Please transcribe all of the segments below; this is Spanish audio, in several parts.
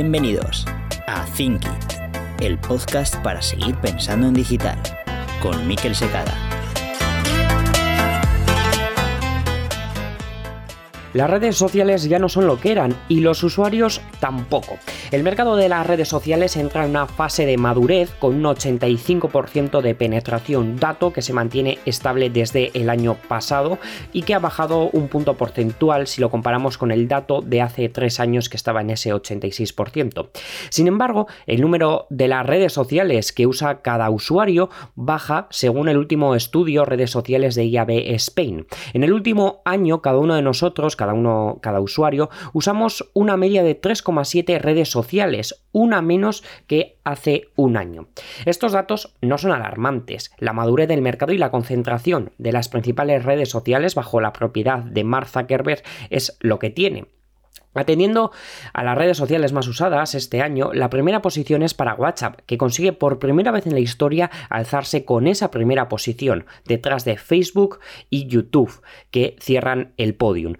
Bienvenidos a Think It, el podcast para seguir pensando en digital, con Miquel Secada. Las redes sociales ya no son lo que eran y los usuarios tampoco. El mercado de las redes sociales entra en una fase de madurez con un 85% de penetración, dato que se mantiene estable desde el año pasado y que ha bajado un punto porcentual si lo comparamos con el dato de hace tres años que estaba en ese 86%. Sin embargo, el número de las redes sociales que usa cada usuario baja según el último estudio redes sociales de IAB Spain. En el último año, cada uno de nosotros, cada uno, cada usuario, usamos una media de 3,7 redes sociales, una menos que hace un año. Estos datos no son alarmantes. La madurez del mercado y la concentración de las principales redes sociales bajo la propiedad de Mark Zuckerberg es lo que tiene. Atendiendo a las redes sociales más usadas este año, la primera posición es para WhatsApp, que consigue por primera vez en la historia alzarse con esa primera posición, detrás de Facebook y YouTube, que cierran el podium.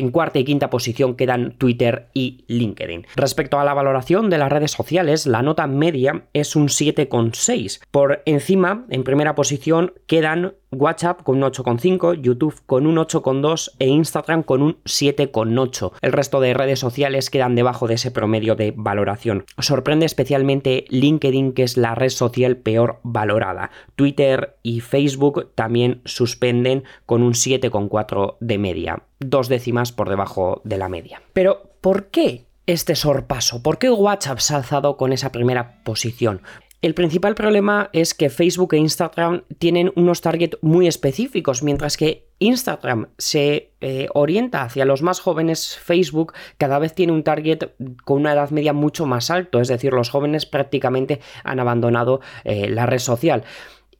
En cuarta y quinta posición quedan Twitter y LinkedIn. Respecto a la valoración de las redes sociales, la nota media es un 7,6. Por encima, en primera posición, quedan WhatsApp con un 8,5, YouTube con un 8,2 e Instagram con un 7,8. El resto de redes sociales quedan debajo de ese promedio de valoración. Sorprende especialmente LinkedIn, que es la red social peor valorada. Twitter y Facebook también suspenden con un 7,4 de media, dos décimas por debajo de la media. Pero, ¿por qué este sorpaso? ¿Por qué WhatsApp se ha alzado con esa primera posición? El principal problema es que Facebook e Instagram tienen unos targets muy específicos, mientras que Instagram se eh, orienta hacia los más jóvenes, Facebook cada vez tiene un target con una edad media mucho más alto, es decir, los jóvenes prácticamente han abandonado eh, la red social.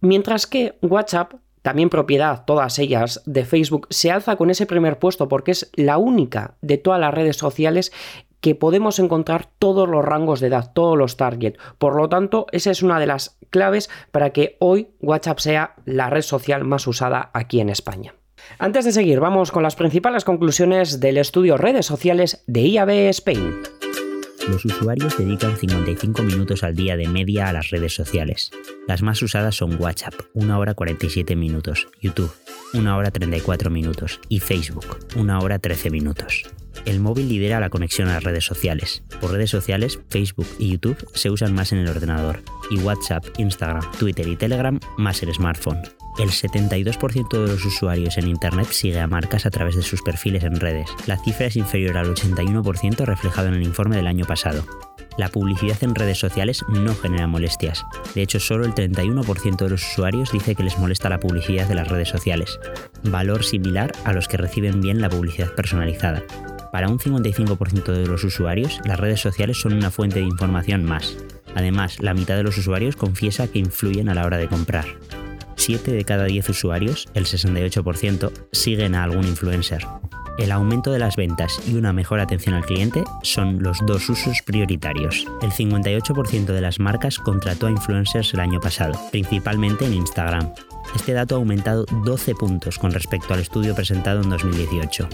Mientras que WhatsApp también propiedad, todas ellas, de Facebook, se alza con ese primer puesto porque es la única de todas las redes sociales que podemos encontrar todos los rangos de edad, todos los targets. Por lo tanto, esa es una de las claves para que hoy WhatsApp sea la red social más usada aquí en España. Antes de seguir, vamos con las principales conclusiones del estudio redes sociales de IAB Spain. Los usuarios dedican 55 minutos al día de media a las redes sociales. Las más usadas son WhatsApp, 1 hora 47 minutos, YouTube, 1 hora 34 minutos y Facebook, 1 hora 13 minutos. El móvil lidera la conexión a las redes sociales. Por redes sociales, Facebook y YouTube se usan más en el ordenador y WhatsApp, Instagram, Twitter y Telegram más el smartphone. El 72% de los usuarios en Internet sigue a marcas a través de sus perfiles en redes. La cifra es inferior al 81% reflejado en el informe del año pasado. La publicidad en redes sociales no genera molestias. De hecho, solo el 31% de los usuarios dice que les molesta la publicidad de las redes sociales, valor similar a los que reciben bien la publicidad personalizada. Para un 55% de los usuarios, las redes sociales son una fuente de información más. Además, la mitad de los usuarios confiesa que influyen a la hora de comprar. 7 de cada 10 usuarios, el 68%, siguen a algún influencer. El aumento de las ventas y una mejor atención al cliente son los dos usos prioritarios. El 58% de las marcas contrató a influencers el año pasado, principalmente en Instagram. Este dato ha aumentado 12 puntos con respecto al estudio presentado en 2018.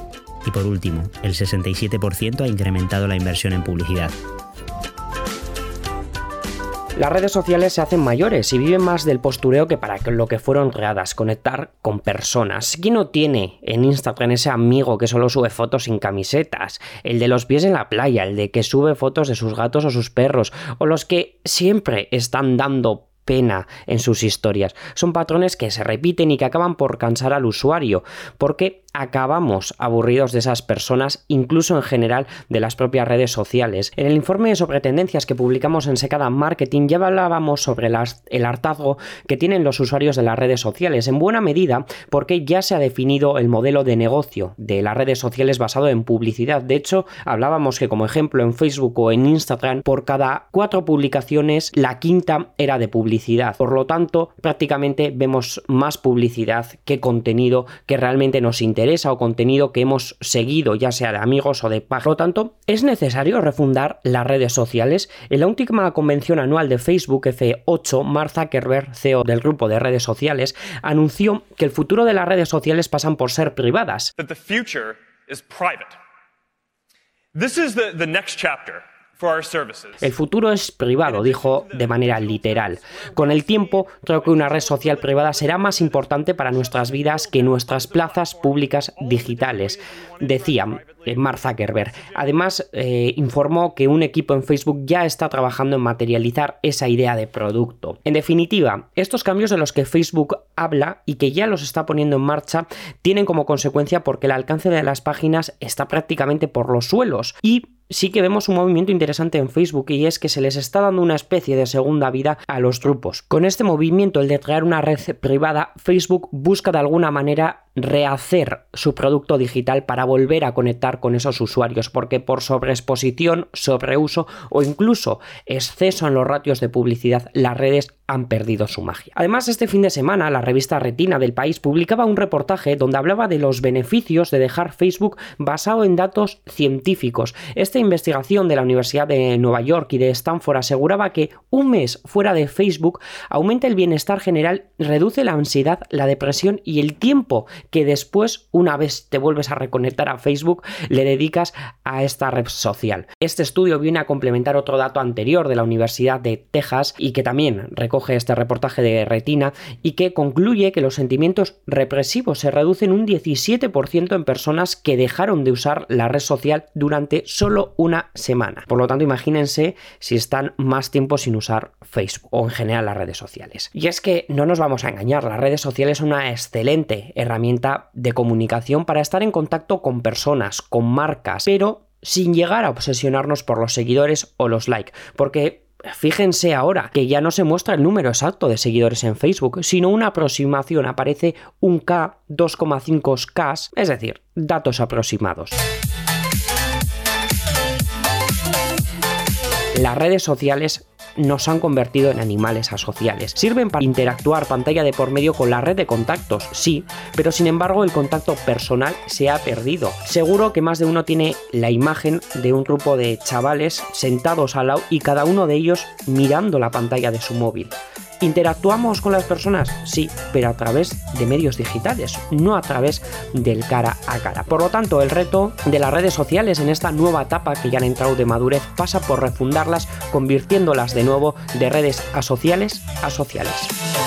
Y por último, el 67% ha incrementado la inversión en publicidad. Las redes sociales se hacen mayores y viven más del postureo que para lo que fueron creadas, conectar con personas. ¿Quién no tiene en Instagram ese amigo que solo sube fotos sin camisetas? El de los pies en la playa, el de que sube fotos de sus gatos o sus perros, o los que siempre están dando pena en sus historias. Son patrones que se repiten y que acaban por cansar al usuario, porque acabamos aburridos de esas personas, incluso en general de las propias redes sociales. En el informe sobre tendencias que publicamos en Secada Marketing ya hablábamos sobre el hartazgo que tienen los usuarios de las redes sociales, en buena medida porque ya se ha definido el modelo de negocio de las redes sociales basado en publicidad. De hecho, hablábamos que como ejemplo en Facebook o en Instagram, por cada cuatro publicaciones, la quinta era de publicidad. Por lo tanto, prácticamente vemos más publicidad que contenido que realmente nos interesa o contenido que hemos seguido, ya sea de amigos o de páginas. Por lo tanto, es necesario refundar las redes sociales. En la última convención anual de Facebook F8, Mark Zuckerberg, CEO del grupo de redes sociales, anunció que el futuro de las redes sociales pasan por ser privadas. This is the, the next chapter El futuro es privado, dijo de manera literal. Con el tiempo, creo que una red social privada será más importante para nuestras vidas que nuestras plazas públicas digitales, decía eh, Mark Zuckerberg. Además, eh, informó que un equipo en Facebook ya está trabajando en materializar esa idea de producto. En definitiva, estos cambios de los que Facebook habla y que ya los está poniendo en marcha tienen como consecuencia porque el alcance de las páginas está prácticamente por los suelos y sí que vemos un movimiento interesante en Facebook y es que se les está dando una especie de segunda vida a los grupos. Con este movimiento, el de crear una red privada, Facebook busca de alguna manera rehacer su producto digital para volver a conectar con esos usuarios, porque por sobreexposición, sobreuso o incluso exceso en los ratios de publicidad, las redes han perdido su magia. Además, este fin de semana, la revista Retina del país publicaba un reportaje donde hablaba de los beneficios de dejar Facebook basado en datos científicos. Esta investigación de la Universidad de Nueva York y de Stanford aseguraba que un mes fuera de Facebook aumenta el bienestar general, reduce la ansiedad, la depresión y el tiempo que después, una vez te vuelves a reconectar a Facebook, le dedicas a esta red social. Este estudio viene a complementar otro dato anterior de la Universidad de Texas y que también recoge este reportaje de Retina y que concluye que los sentimientos represivos se reducen un 17% en personas que dejaron de usar la red social durante solo una semana. Por lo tanto, imagínense si están más tiempo sin usar Facebook o en general las redes sociales. Y es que no nos vamos a engañar, las redes sociales son una excelente herramienta de comunicación para estar en contacto con personas, con marcas, pero sin llegar a obsesionarnos por los seguidores o los likes, porque Fíjense ahora que ya no se muestra el número exacto de seguidores en Facebook, sino una aproximación, aparece un K, 2,5 K, es decir, datos aproximados. Las redes sociales nos han convertido en animales asociales. Sirven para interactuar pantalla de por medio con la red de contactos, sí, pero sin embargo el contacto personal se ha perdido. Seguro que más de uno tiene la imagen de un grupo de chavales sentados al lado y cada uno de ellos mirando la pantalla de su móvil. ¿Interactuamos con las personas? Sí, pero a través de medios digitales, no a través del cara a cara. Por lo tanto, el reto de las redes sociales en esta nueva etapa que ya han entrado de madurez pasa por refundarlas, convirtiéndolas de nuevo de redes asociales a sociales.